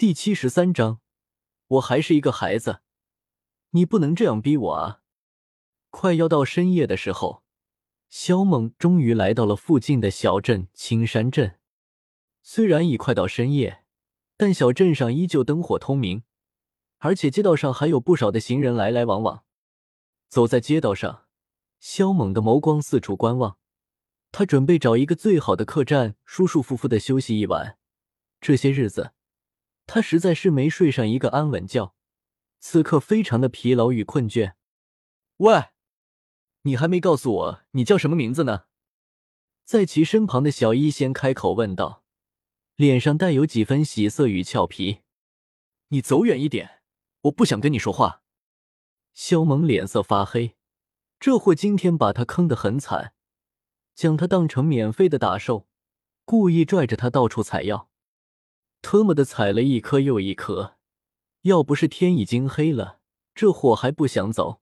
第七十三章，我还是一个孩子，你不能这样逼我啊！快要到深夜的时候，萧猛终于来到了附近的小镇青山镇。虽然已快到深夜，但小镇上依旧灯火通明，而且街道上还有不少的行人来来往往。走在街道上，萧猛的眸光四处观望，他准备找一个最好的客栈，舒舒服服的休息一晚。这些日子，他实在是没睡上一个安稳觉，此刻非常的疲劳与困倦。喂，你还没告诉我你叫什么名字呢？在其身旁的小医仙开口问道，脸上带有几分喜色与俏皮。你走远一点，我不想跟你说话。肖萌脸色发黑，这货今天把他坑得很惨，将他当成免费的打手，故意拽着他到处采药，特么的踩了一颗又一颗。要不是天已经黑了，这货还不想走。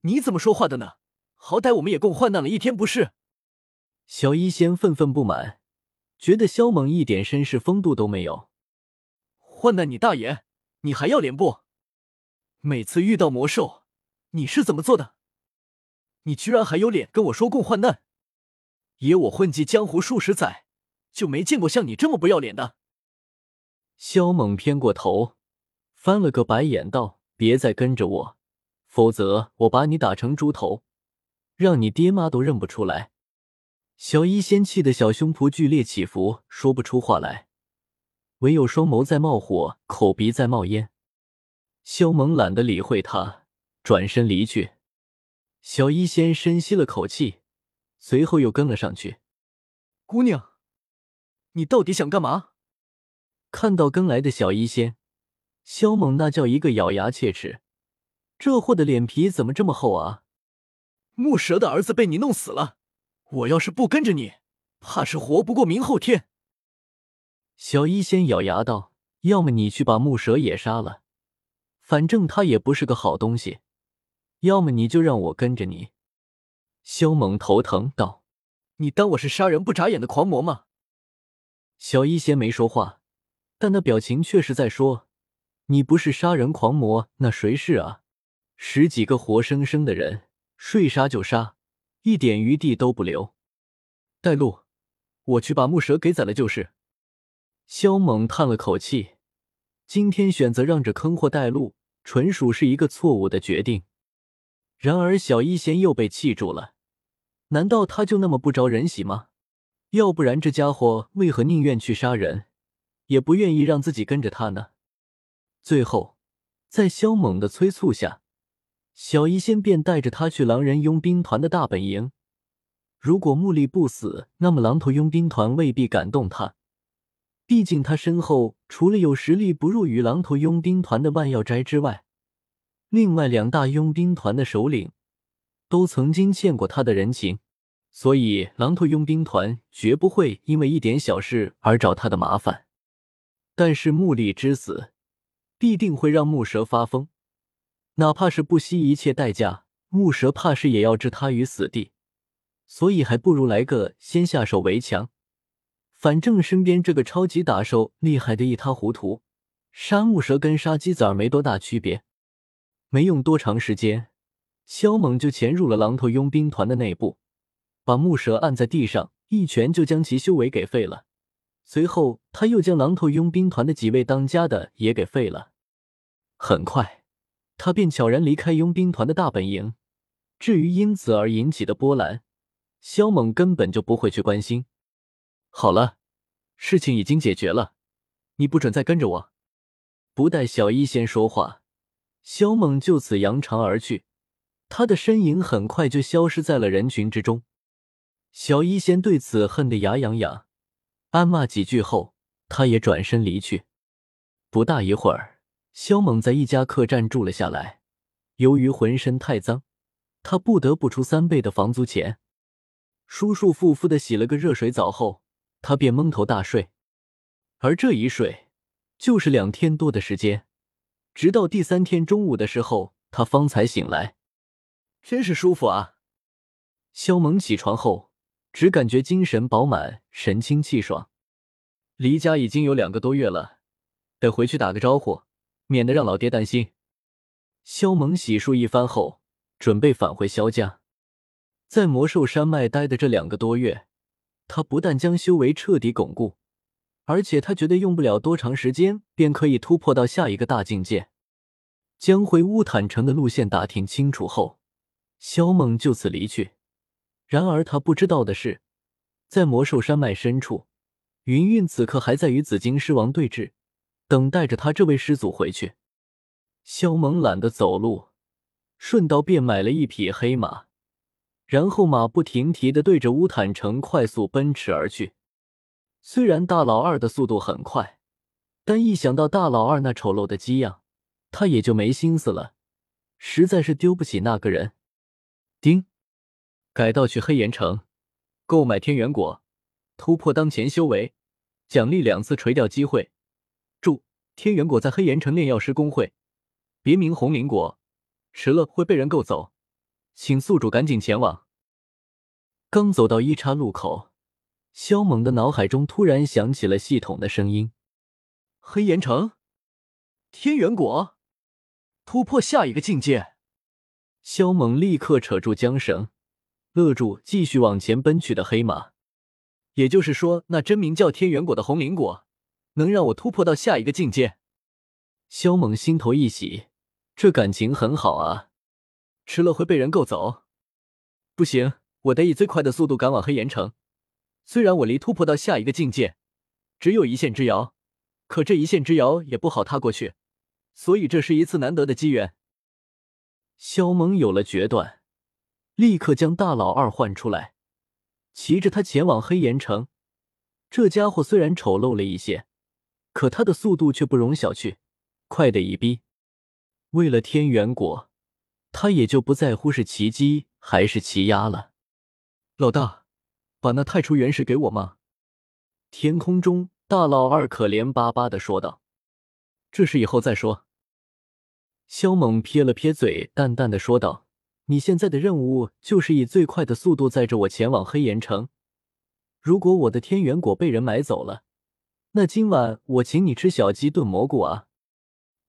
你怎么说话的呢？好歹我们也共患难了一天，不是？小医仙愤愤不满，觉得萧猛一点绅士风度都没有。患难你大爷！你还要脸不？每次遇到魔兽，你是怎么做的？你居然还有脸跟我说共患难？爷我混迹江湖数十载，就没见过像你这么不要脸的。萧猛偏过头，翻了个白眼，道：“别再跟着我，否则我把你打成猪头，让你爹妈都认不出来。”小医仙气的小胸脯剧烈起伏，说不出话来，唯有双眸在冒火，口鼻在冒烟。萧猛懒得理会他，转身离去。小医仙深吸了口气，随后又跟了上去。姑娘，你到底想干嘛？看到跟来的小医仙，萧猛那叫一个咬牙切齿。这货的脸皮怎么这么厚啊？木蛇的儿子被你弄死了，我要是不跟着你，怕是活不过明后天。小医仙咬牙道：“要么你去把木蛇也杀了。”反正他也不是个好东西，要么你就让我跟着你。萧猛头疼道：“你当我是杀人不眨眼的狂魔吗？”小医仙没说话，但那表情却是在说：“你不是杀人狂魔，那谁是啊？十几个活生生的人，睡杀就杀，一点余地都不留。带路，我去把木蛇给宰了就是。”萧猛叹了口气。今天选择让这坑货带路，纯属是一个错误的决定。然而小医仙又被气住了。难道他就那么不招人喜吗？要不然这家伙为何宁愿去杀人，也不愿意让自己跟着他呢？最后，在萧猛的催促下，小医仙便带着他去狼人佣兵团的大本营。如果木力不死，那么狼头佣兵团未必敢动他。毕竟他身后除了有实力不弱于狼头佣兵团的万药斋之外，另外两大佣兵团的首领都曾经欠过他的人情，所以狼头佣兵团绝不会因为一点小事而找他的麻烦。但是木力之死必定会让木蛇发疯，哪怕是不惜一切代价，木蛇怕是也要置他于死地。所以还不如来个先下手为强。反正身边这个超级打手厉害的一塌糊涂，杀木蛇跟杀鸡子没多大区别。没用多长时间，萧猛就潜入了狼头佣兵团的内部，把木蛇按在地上，一拳就将其修为给废了。随后，他又将狼头佣兵团的几位当家的也给废了。很快，他便悄然离开佣兵团的大本营。至于因此而引起的波澜，萧猛根本就不会去关心。好了，事情已经解决了，你不准再跟着我。不待小医仙说话，萧猛就此扬长而去，他的身影很快就消失在了人群之中。小医仙对此恨得牙痒痒，暗骂几句后，他也转身离去。不大一会儿，肖猛在一家客栈住了下来。由于浑身太脏，他不得不出三倍的房租钱。舒舒服服的洗了个热水澡后。他便蒙头大睡，而这一睡就是两天多的时间，直到第三天中午的时候，他方才醒来。真是舒服啊！肖猛起床后，只感觉精神饱满，神清气爽。离家已经有两个多月了，得回去打个招呼，免得让老爹担心。萧猛洗漱一番后，准备返回萧家。在魔兽山脉待的这两个多月，他不但将修为彻底巩固，而且他觉得用不了多长时间便可以突破到下一个大境界。将回乌坦城的路线打听清楚后，萧猛就此离去。然而他不知道的是，在魔兽山脉深处，云韵此刻还在与紫金狮王对峙，等待着他这位师祖回去。萧猛懒得走路，顺道便买了一匹黑马，然后马不停蹄的对着乌坦城快速奔驰而去。虽然大老二的速度很快，但一想到大老二那丑陋的鸡样，他也就没心思了，实在是丢不起那个人。丁，改道去黑岩城，购买天元果，突破当前修为，奖励两次垂钓机会。注：天元果在黑岩城炼药师公会。别名红灵果，迟了会被人购走，请宿主赶紧前往。刚走到一岔路口，萧猛的脑海中突然响起了系统的声音：“黑岩城，天元果，突破下一个境界。”萧猛立刻扯住缰绳，勒住继续往前奔去的黑马。也就是说，那真名叫天元果的红灵果，能让我突破到下一个境界。萧猛心头一喜。这感情很好啊，吃了会被人购走，不行，我得以最快的速度赶往黑岩城。虽然我离突破到下一个境界只有一线之遥，可这一线之遥也不好踏过去，所以这是一次难得的机缘。萧猛有了决断，立刻将大老二唤出来，骑着他前往黑岩城。这家伙虽然丑陋了一些，可他的速度却不容小觑，快的一逼。为了天元果，他也就不在乎是奇鸡还是奇鸭了。老大，把那太初原石给我吗？天空中，大老二可怜巴巴的说道：“这事以后再说。”萧猛撇了撇嘴，淡淡的说道：“你现在的任务就是以最快的速度载着我前往黑岩城。如果我的天元果被人买走了，那今晚我请你吃小鸡炖蘑菇啊！”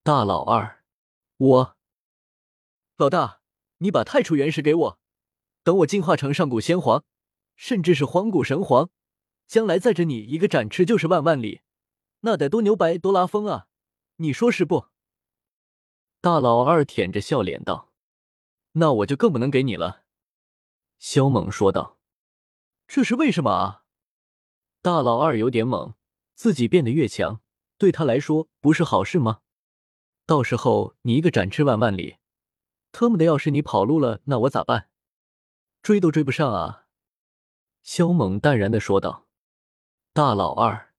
大老二。我，老大，你把太初原石给我，等我进化成上古仙皇，甚至是荒古神皇，将来载着你一个展翅就是万万里，那得多牛掰多拉风啊！你说是不？大老二舔着笑脸道：“那我就更不能给你了。”萧猛说道：“这是为什么啊？”大老二有点懵，自己变得越强，对他来说不是好事吗？到时候你一个展翅万万里，特么的，要是你跑路了，那我咋办？追都追不上啊！萧猛淡然的说道：“大老二，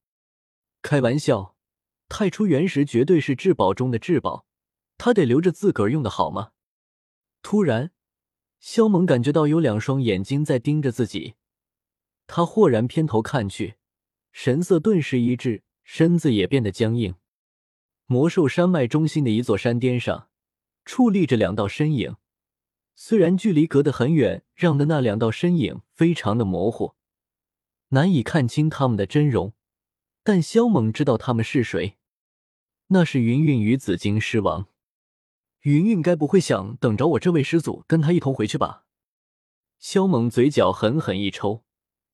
开玩笑，太初原石绝对是至宝中的至宝，他得留着自个儿用的好吗？”突然，萧猛感觉到有两双眼睛在盯着自己，他豁然偏头看去，神色顿时一滞，身子也变得僵硬。魔兽山脉中心的一座山巅上，矗立着两道身影。虽然距离隔得很远，让的那两道身影非常的模糊，难以看清他们的真容，但萧猛知道他们是谁。那是云韵与紫金狮王。云云该不会想等着我这位师祖跟他一同回去吧？萧猛嘴角狠狠一抽，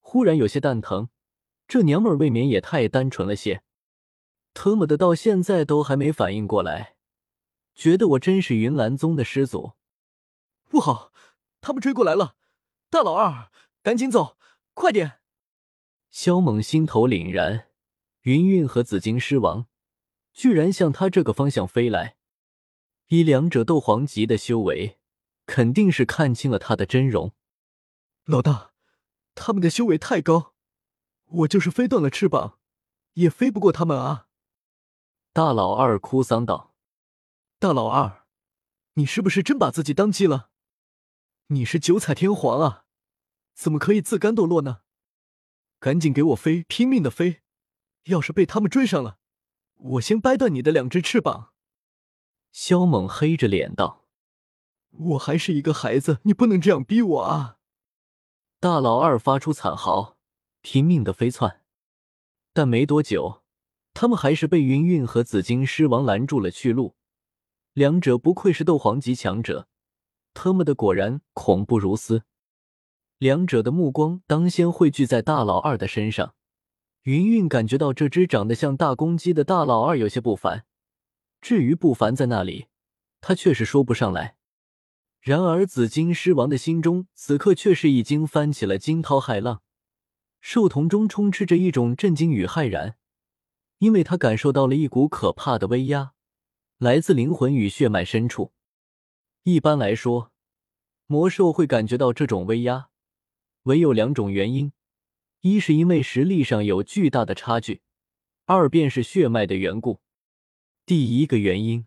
忽然有些蛋疼。这娘们儿未免也太单纯了些。特么的，到现在都还没反应过来，觉得我真是云岚宗的师祖。不好，他们追过来了！大老二，赶紧走，快点！萧猛心头凛然，云韵和紫金狮王居然向他这个方向飞来，以两者斗皇级的修为，肯定是看清了他的真容。老大，他们的修为太高，我就是飞断了翅膀，也飞不过他们啊！大老二哭丧道：“大老二，你是不是真把自己当鸡了？你是九彩天皇啊，怎么可以自甘堕落呢？赶紧给我飞，拼命的飞！要是被他们追上了，我先掰断你的两只翅膀！”萧猛黑着脸道：“我还是一个孩子，你不能这样逼我啊！”大老二发出惨嚎，拼命的飞窜，但没多久。他们还是被云韵和紫金狮王拦住了去路。两者不愧是斗皇级强者，他妈的果然恐怖如斯。两者的目光当先汇聚在大老二的身上。云韵感觉到这只长得像大公鸡的大老二有些不凡，至于不凡在那里，他却是说不上来。然而紫金狮王的心中此刻却是已经翻起了惊涛骇浪，兽瞳中充斥着一种震惊与骇然，因为他感受到了一股可怕的威压，来自灵魂与血脉深处。一般来说，魔兽会感觉到这种威压，唯有两种原因。一是因为实力上有巨大的差距，二便是血脉的缘故。第一个原因，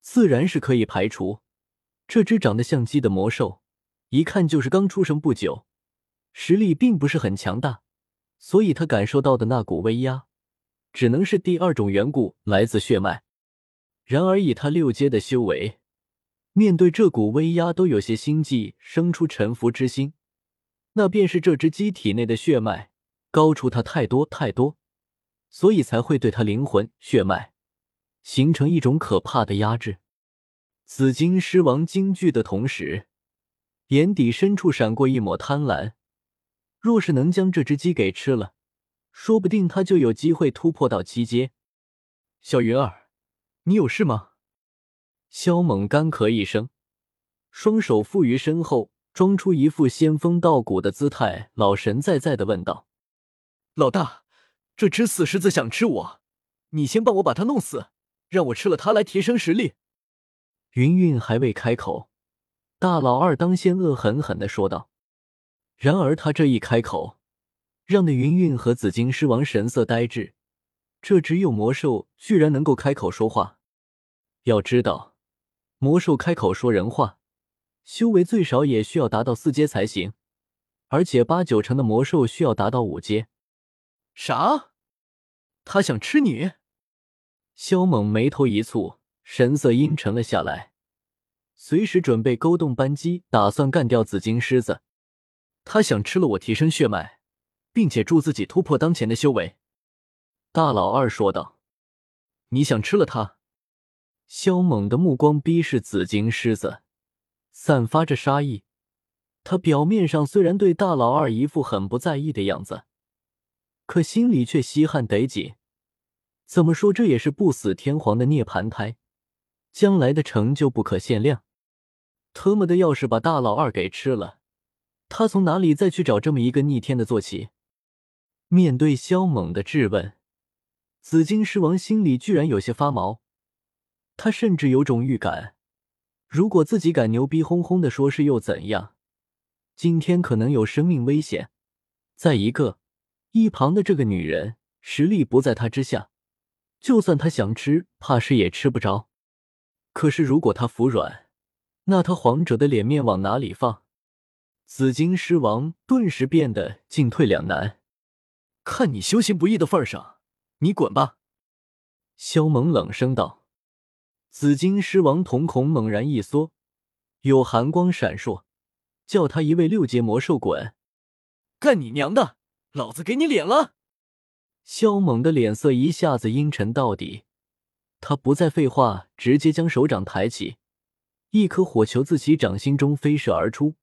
自然是可以排除。这只长得像鸡的魔兽，一看就是刚出生不久，实力并不是很强大，所以他感受到的那股威压，只能是第二种缘故，来自血脉。然而以他六阶的修为，面对这股威压都有些心悸，生出臣服之心。那便是这只鸡体内的血脉高出他太多太多，所以才会对他灵魂血脉形成一种可怕的压制。紫金狮王惊惧的同时，眼底深处闪过一抹贪婪。若是能将这只鸡给吃了，说不定他就有机会突破到七阶。小云儿，你有事吗？萧猛干咳一声，双手负于身后。装出一副仙风道骨的姿态，老神在在的问道：“老大，这只死狮子想吃我，你先帮我把它弄死，让我吃了它来提升实力。”云云还未开口，大老二当先恶狠狠的说道。然而他这一开口，让那云云和紫金狮王神色呆滞。这只有魔兽居然能够开口说话，要知道，魔兽开口说人话。修为最少也需要达到四阶才行，而且八九成的魔兽需要达到五阶。啥？他想吃你？萧猛眉头一蹙，神色阴沉了下来，随时准备勾动扳机，打算干掉紫金狮子。他想吃了我，提升血脉，并且助自己突破当前的修为。大老二说道：“你想吃了他？”萧猛的目光逼视紫金狮子。散发着杀意，他表面上虽然对大老二一副很不在意的样子，可心里却稀罕得紧。怎么说，这也是不死天皇的涅槃胎，将来的成就不可限量。特么的，要是把大老二给吃了，他从哪里再去找这么一个逆天的坐骑？面对萧猛的质问，紫金狮王心里居然有些发毛，他甚至有种预感。如果自己敢牛逼哄哄的说，是又怎样？今天可能有生命危险。再一个，一旁的这个女人实力不在他之下，就算他想吃，怕是也吃不着。可是如果他服软，那他皇者的脸面往哪里放？紫金狮王顿时变得进退两难。看你修行不易的份上，你滚吧！萧猛冷声道。紫金狮王瞳孔猛然一缩，有寒光闪烁，叫他一位六阶魔兽滚！干你娘的！老子给你脸了！萧猛的脸色一下子阴沉到底，他不再废话，直接将手掌抬起，一颗火球自其掌心中飞射而出，